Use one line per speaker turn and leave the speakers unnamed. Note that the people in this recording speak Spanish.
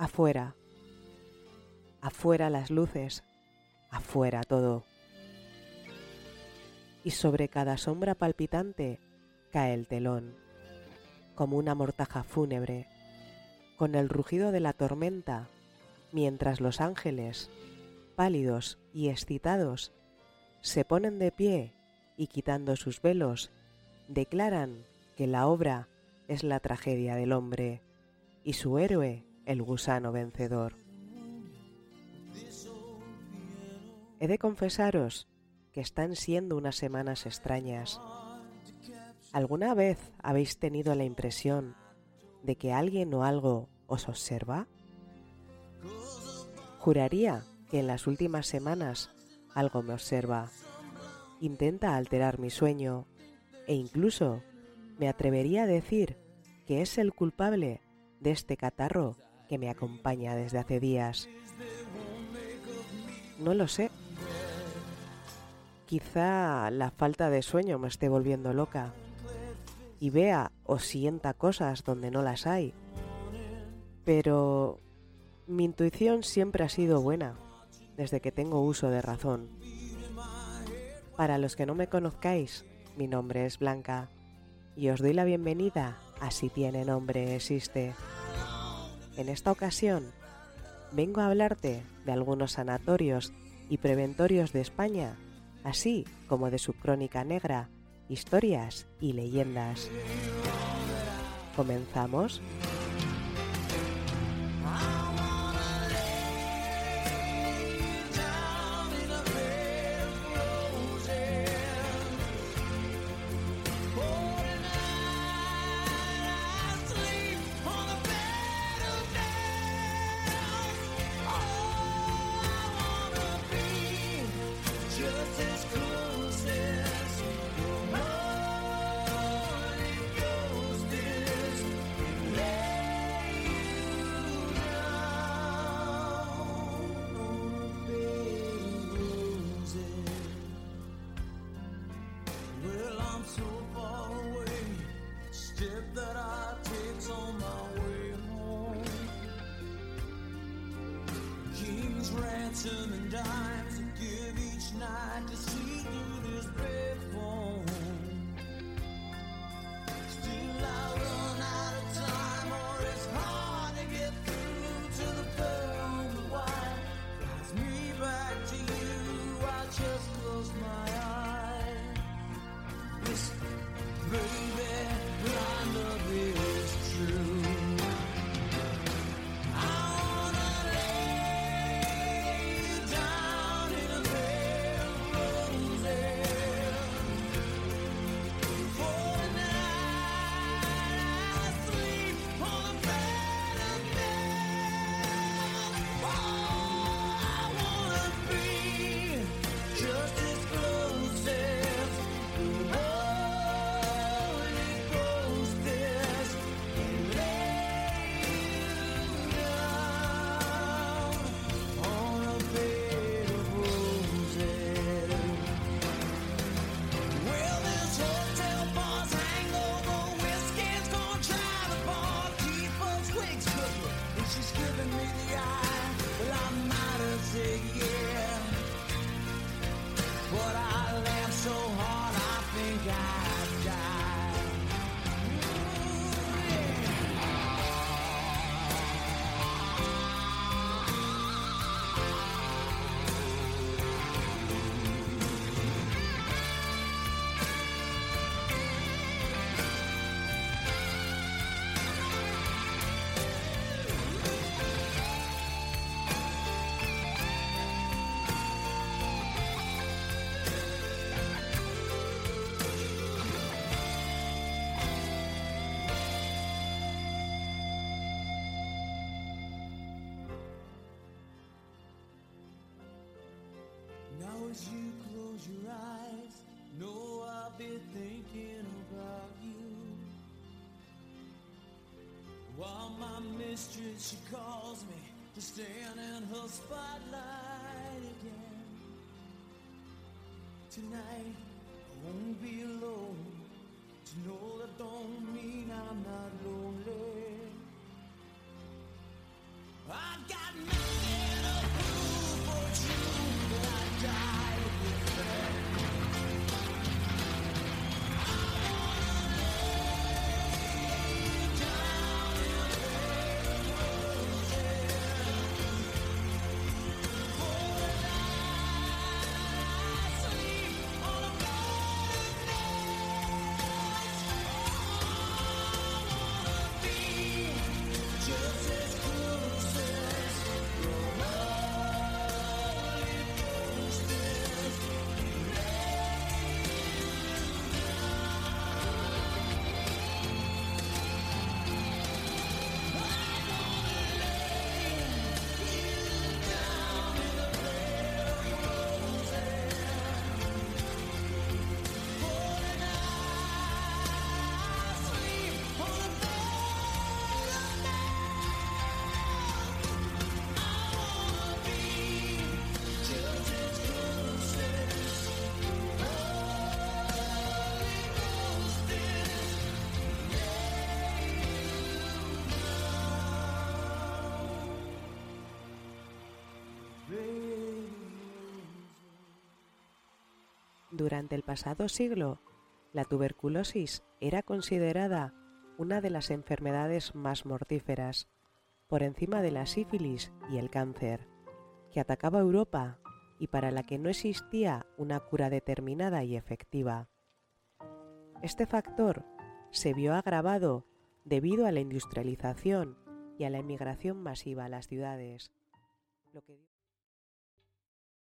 Afuera. Afuera las luces. Afuera todo. Y sobre cada sombra palpitante cae el telón, como una mortaja fúnebre, con el rugido de la tormenta, mientras los ángeles, pálidos y excitados, se ponen de pie y quitando sus velos, declaran que la obra es la tragedia del hombre y su héroe el gusano vencedor. He de confesaros que están siendo unas semanas extrañas. ¿Alguna vez habéis tenido la impresión de que alguien o algo os observa? Juraría que en las últimas semanas algo me observa, intenta alterar mi sueño e incluso me atrevería a decir que es el culpable de este catarro que me acompaña desde hace días. No lo sé. Quizá la falta de sueño me esté volviendo loca y vea o sienta cosas donde no las hay. Pero mi intuición siempre ha sido buena desde que tengo uso de razón. Para los que no me conozcáis, mi nombre es Blanca y os doy la bienvenida a Si tiene nombre existe. En esta ocasión vengo a hablarte de algunos sanatorios y preventorios de España, así como de su crónica negra, historias y leyendas. ¿Comenzamos?
and dimes I give each night to see through this breath. As you close your eyes, know I'll be thinking about you. While my mistress, she calls me to stand in her spotlight again. Tonight, I won't be alone.
Durante el pasado siglo, la tuberculosis era considerada una de las enfermedades más mortíferas, por encima de la sífilis y el cáncer, que atacaba Europa y para la que no existía una cura determinada y efectiva. Este factor se vio agravado debido a la industrialización y a la emigración masiva a las ciudades.